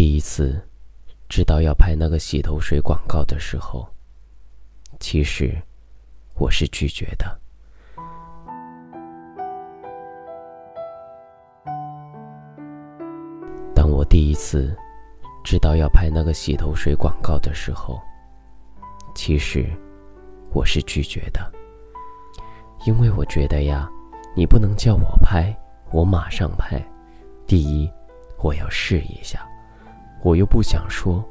第一次知道要拍那个洗头水广告的时候，其实我是拒绝的。当我第一次知道要拍那个洗头水广告的时候，其实我是拒绝的，因为我觉得呀，你不能叫我拍，我马上拍。第一，我要试一下，我又不想说，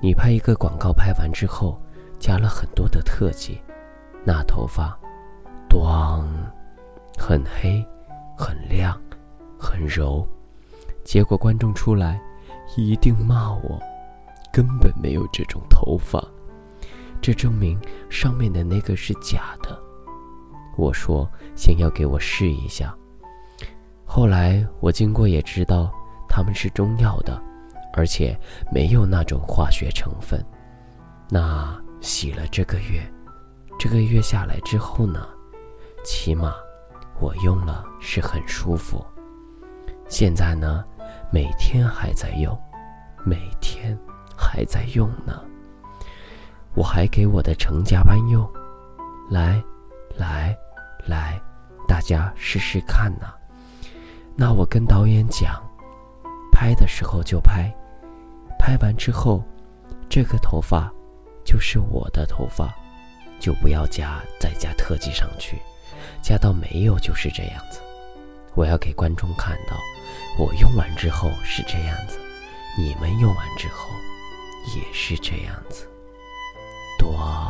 你拍一个广告拍完之后，加了很多的特技，那头发，咣，很黑，很亮，很柔。结果观众出来，一定骂我，根本没有这种头发，这证明上面的那个是假的。我说先要给我试一下。后来我经过也知道，他们是中药的，而且没有那种化学成分。那洗了这个月，这个月下来之后呢，起码我用了是很舒服。现在呢。每天还在用，每天还在用呢。我还给我的成家班用，来，来，来，大家试试看呐。那我跟导演讲，拍的时候就拍，拍完之后，这个头发就是我的头发，就不要加再加特技上去，加到没有就是这样子。我要给观众看到。我用完之后是这样子，你们用完之后也是这样子，咣。